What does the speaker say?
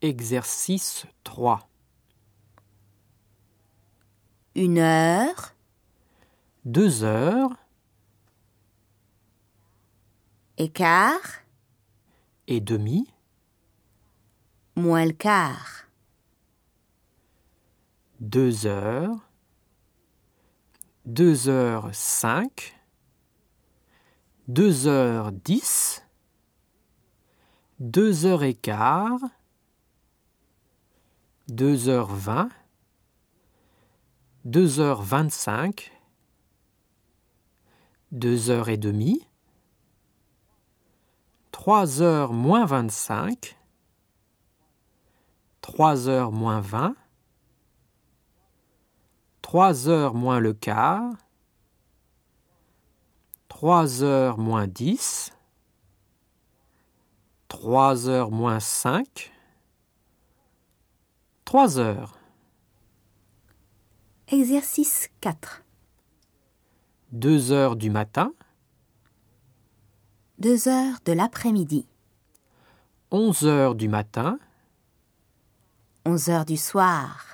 Exercice 3. Une heure, 2 heures. Et quart, et demie, moins le quart. 2 heures, 2 heures 5, 2 heures 10, 2 heures et quart, deux heures vingt, deux heures vingt-cinq, deux heures et demie, trois heures moins vingt-cinq, trois heures moins vingt, trois heures moins le quart, trois heures moins dix, trois heures moins cinq. 3 heures, Exercice 4. 2 heures du matin, 2 heures de l'après-midi, 11 heures du matin, 11 heures du soir,